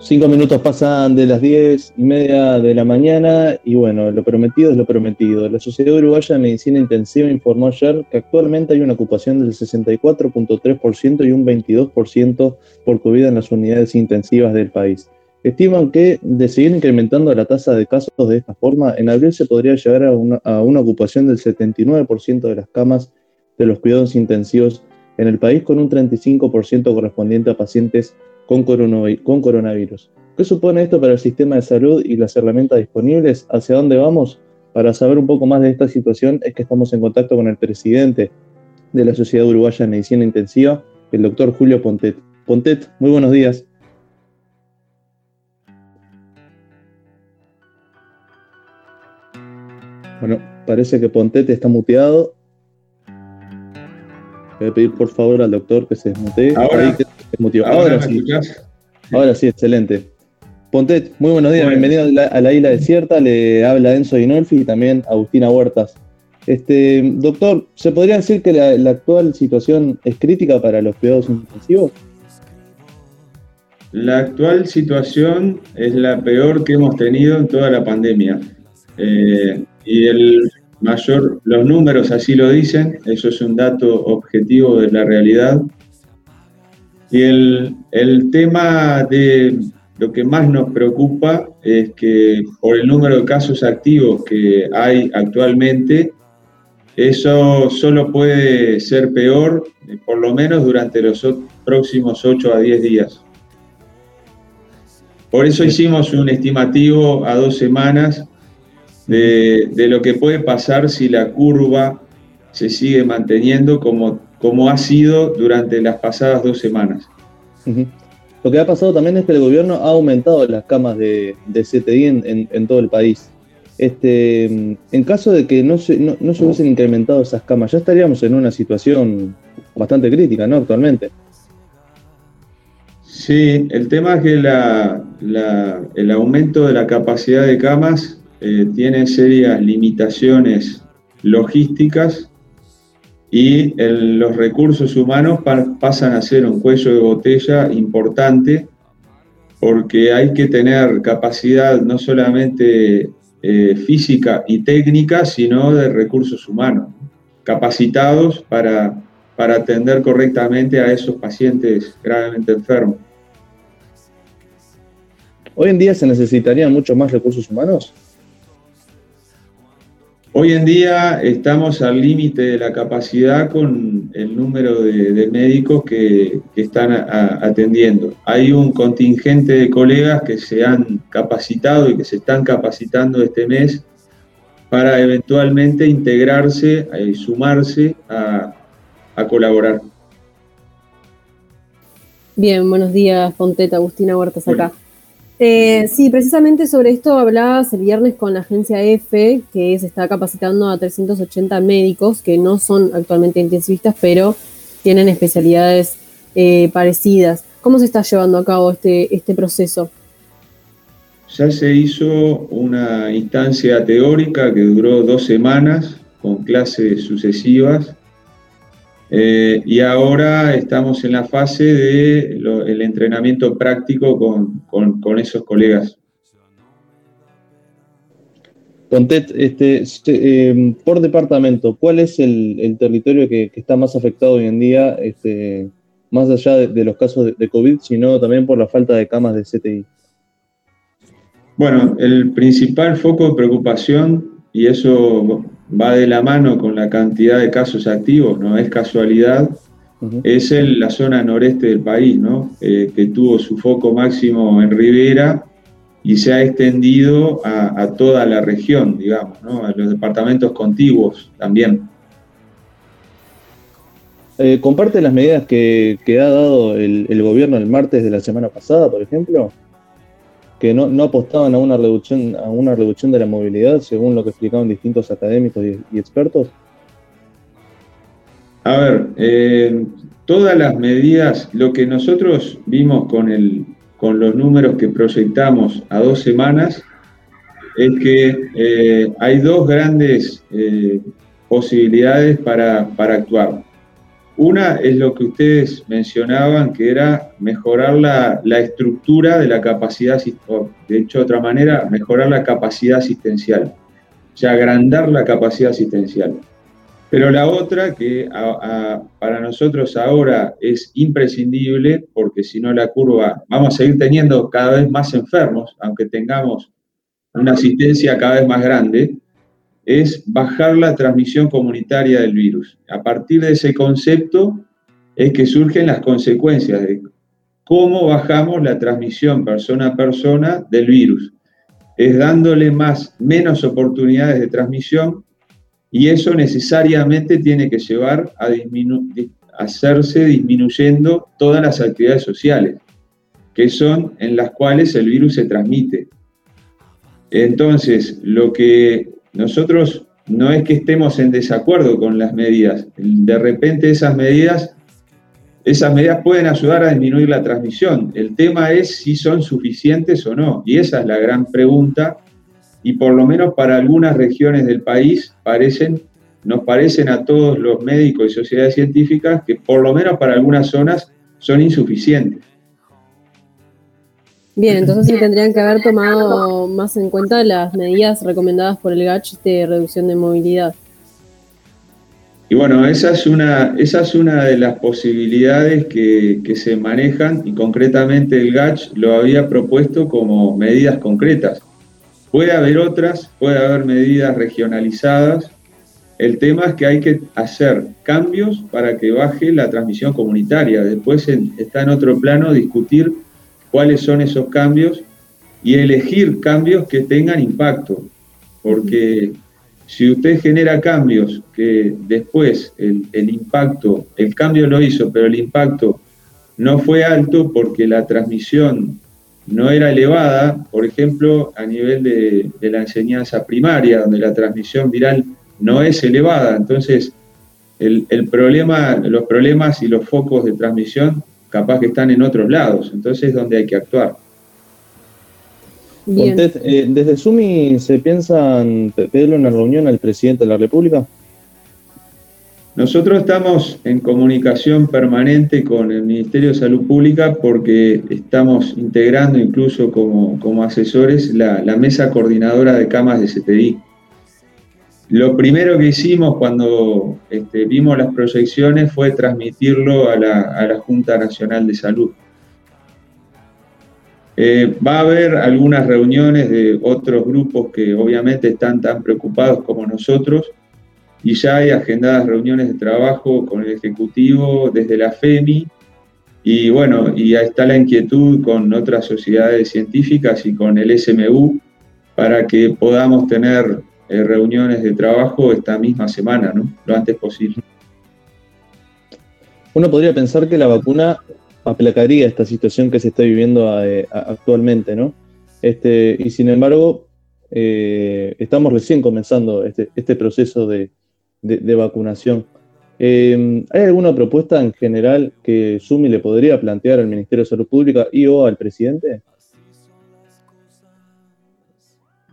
Cinco minutos pasan de las diez y media de la mañana y bueno, lo prometido es lo prometido. La Sociedad Uruguaya de Medicina Intensiva informó ayer que actualmente hay una ocupación del 64.3% y un 22% por COVID en las unidades intensivas del país. Estiman que de seguir incrementando la tasa de casos de esta forma, en abril se podría llegar a una, a una ocupación del 79% de las camas de los cuidados intensivos en el país, con un 35% correspondiente a pacientes con, coronavirus. ¿Qué supone esto para el sistema de salud y las herramientas disponibles? ¿Hacia dónde vamos? Para saber un poco más de esta situación es que estamos en contacto con el presidente de la Sociedad Uruguaya de Medicina Intensiva, el doctor Julio Pontet. Pontet, muy buenos días. Bueno, parece que Pontet está muteado. Voy a pedir por favor al doctor que se desmutee. Ahora, Ahora, sí. Ahora sí, excelente. Pontet, muy buenos días, bienvenido a la, isla desierta. Le habla Enzo Dinolfi y también Agustina Huertas. Este, doctor, ¿se podría decir que la, actual situación es crítica para los cuidados intensivos? La actual situación es la peor que hemos tenido en toda la pandemia. Eh, y el mayor, los números así lo dicen, eso es un dato objetivo de la realidad. Y el, el tema de lo que más nos preocupa es que por el número de casos activos que hay actualmente, eso solo puede ser peor, por lo menos durante los próximos 8 a 10 días. Por eso hicimos un estimativo a dos semanas de, de, lo que puede pasar si la curva se sigue manteniendo como como ha sido durante las pasadas dos semanas. Lo que ha pasado también es que el gobierno ha aumentado las camas de, CTI en, todo el país. Este, en caso de que no se, no, se hubiesen incrementado esas camas, ya estaríamos en una situación bastante crítica, ¿no? Actualmente. Sí, el tema es que el aumento de la capacidad de camas eh, tiene serias limitaciones logísticas y los recursos humanos pasan a ser un cuello de botella importante porque hay que tener capacidad no solamente eh, física y técnica, sino de recursos humanos, capacitados para, para atender correctamente a esos pacientes gravemente enfermos. ¿Hoy en día se necesitarían mucho más recursos humanos? Hoy en día estamos al límite de la capacidad con el número de, médicos que, están atendiendo. Hay un contingente de colegas que se han capacitado y que se están capacitando este mes para eventualmente integrarse y sumarse a, colaborar. Bien, buenos días, Fonteta, Agustina Huertas acá. Eh, sí, precisamente sobre esto hablabas el viernes con la agencia EFE, que se está capacitando a 380 médicos que no son actualmente intensivistas, pero tienen especialidades eh, parecidas. ¿Cómo se está llevando a cabo este, este proceso? Ya se hizo una instancia teórica que duró dos semanas con clases sucesivas eh, y ahora estamos en la fase del entrenamiento práctico con, esos colegas. Contet, este, eh, por departamento, ¿cuál es el, territorio que, está más afectado hoy en día, este, más allá de, los casos de, de, COVID, sino también por la falta de camas de CTI? Bueno, el principal foco de preocupación, y eso va de la mano con la cantidad de casos activos, no es casualidad, es en la zona noreste del país, ¿no? Eh, que tuvo su foco máximo en Rivera y se ha extendido a, toda la región, digamos, ¿no? a los departamentos contiguos también. Eh, ¿Comparte las medidas que, ha dado el, el, gobierno el martes de la semana pasada, por ejemplo? Que no, apostaban a una reducción a una reducción de la movilidad, según lo que explicaban distintos académicos y, expertos? A ver, eh, todas las medidas, lo que nosotros vimos con, el, con los números que proyectamos a dos semanas, es que eh, hay dos grandes eh, posibilidades para, para actuar. Una es lo que ustedes mencionaban, que era mejorar la, estructura de la capacidad, o de hecho otra manera, mejorar la capacidad asistencial, o sea, agrandar la capacidad asistencial. Pero la otra, que para nosotros ahora es imprescindible, porque si no la curva, vamos a seguir teniendo cada vez más enfermos, aunque tengamos una asistencia cada vez más grande, es bajar la transmisión comunitaria del virus. A partir de ese concepto es que surgen las consecuencias de cómo bajamos la transmisión persona a persona del virus. Es dándole más, menos oportunidades de transmisión y eso necesariamente tiene que llevar a hacerse disminuyendo todas las actividades sociales, que son en las cuales el virus se transmite. Entonces, lo que nosotros no es que estemos en desacuerdo con las medidas, de repente esas medidas, esas medidas pueden ayudar a disminuir la transmisión. El tema es si son suficientes o no, y esa es la gran pregunta, y por lo menos para algunas regiones del país parecen, nos parecen a todos los médicos y sociedades científicas que por lo menos para algunas zonas son insuficientes. Bien, entonces sí tendrían que haber tomado más en cuenta las medidas recomendadas por el GACH de reducción de movilidad. Y bueno, esa es una, esa es una de las posibilidades que, que se manejan y concretamente el GACH lo había propuesto como medidas concretas. Puede haber otras, puede haber medidas regionalizadas. El tema es que hay que hacer cambios para que baje la transmisión comunitaria. Después está en otro plano discutir cuáles son esos cambios y elegir cambios que tengan impacto, porque si usted genera cambios que después el, impacto, el cambio lo hizo, pero el impacto no fue alto porque la transmisión no era elevada, por ejemplo, a nivel de, de, la enseñanza primaria, donde la transmisión viral no es elevada. Entonces, el, el, problema, los problemas y los focos de transmisión capaz que están en otros lados, entonces es donde hay que actuar. Eh, ¿Desde Sumi se piensan pedirle una reunión al presidente de la República? Nosotros estamos en comunicación permanente con el Ministerio de Salud Pública porque estamos integrando incluso como, como asesores la, la, mesa coordinadora de camas de CTI. Lo primero que hicimos cuando este, vimos las proyecciones fue transmitirlo a la, Junta Nacional de Salud. Eh, va a haber algunas reuniones de otros grupos que obviamente están tan preocupados como nosotros y ya hay agendadas reuniones de trabajo con el Ejecutivo desde la FEMI y bueno, y ahí está la inquietud con otras sociedades científicas y con el SMU para que podamos tener eh, reuniones de trabajo esta misma semana, ¿no? Lo antes posible. Uno podría pensar que la vacuna aplacaría esta situación que se está viviendo eh, actualmente, ¿no? Este, y sin embargo, eh, estamos recién comenzando este, este proceso de, vacunación. ¿Hay alguna propuesta en general que Sumi le podría plantear al Ministerio de Salud Pública y o al presidente?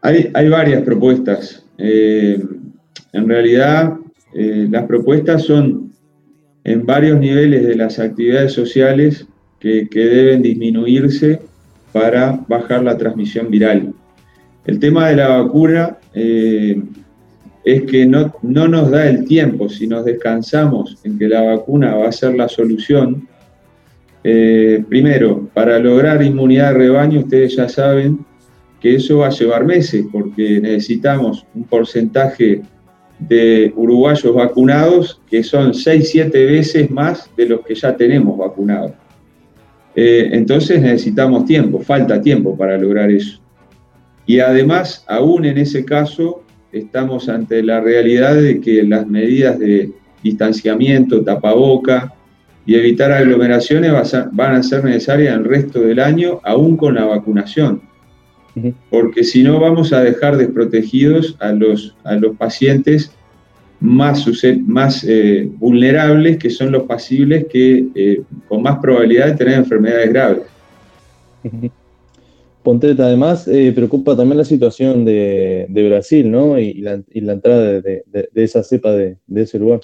Hay, varias propuestas. Eh, en realidad, eh, las propuestas son en varios niveles de las actividades sociales que, deben disminuirse para bajar la transmisión viral. El tema de la vacuna eh, es que no, no, nos da el tiempo, si nos descansamos en que la vacuna va a ser la solución. primero, para lograr inmunidad de rebaño, ustedes ya saben que eso va a llevar meses porque necesitamos un porcentaje de uruguayos vacunados que son 6, 7 veces más de los que ya tenemos vacunados. Eh, entonces necesitamos tiempo, falta tiempo para lograr eso. Y además, aún en ese caso, estamos ante la realidad de que las medidas de distanciamiento, tapaboca y evitar aglomeraciones van a ser necesarias el resto del año, aún con la vacunación porque si no vamos a dejar desprotegidos a los, a los pacientes más, más eh, vulnerables, que son los pasibles que eh, con más probabilidad de tener enfermedades graves. Ponteta, además, eh, preocupa también la situación de, Brasil, ¿no? Y la, entrada de, esa cepa de, ese lugar.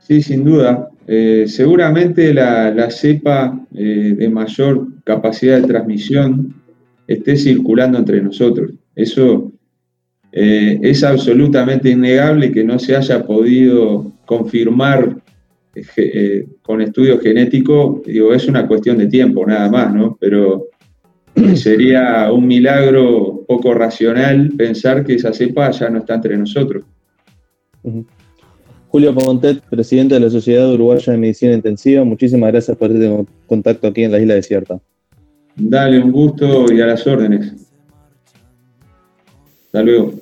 Sí, sin duda. Seguramente la, cepa eh, de mayor capacidad de transmisión esté circulando entre nosotros. Eso eh, es absolutamente innegable que no se haya podido confirmar con estudio genético, digo, es una cuestión de tiempo nada más, ¿no? Pero sería un milagro poco racional pensar que esa cepa ya no está entre nosotros. Julio Pontet, presidente de la Sociedad Uruguaya de Medicina Intensiva, muchísimas gracias por este contacto aquí en la Isla Desierta. Dale, un gusto y a las órdenes. Hasta luego.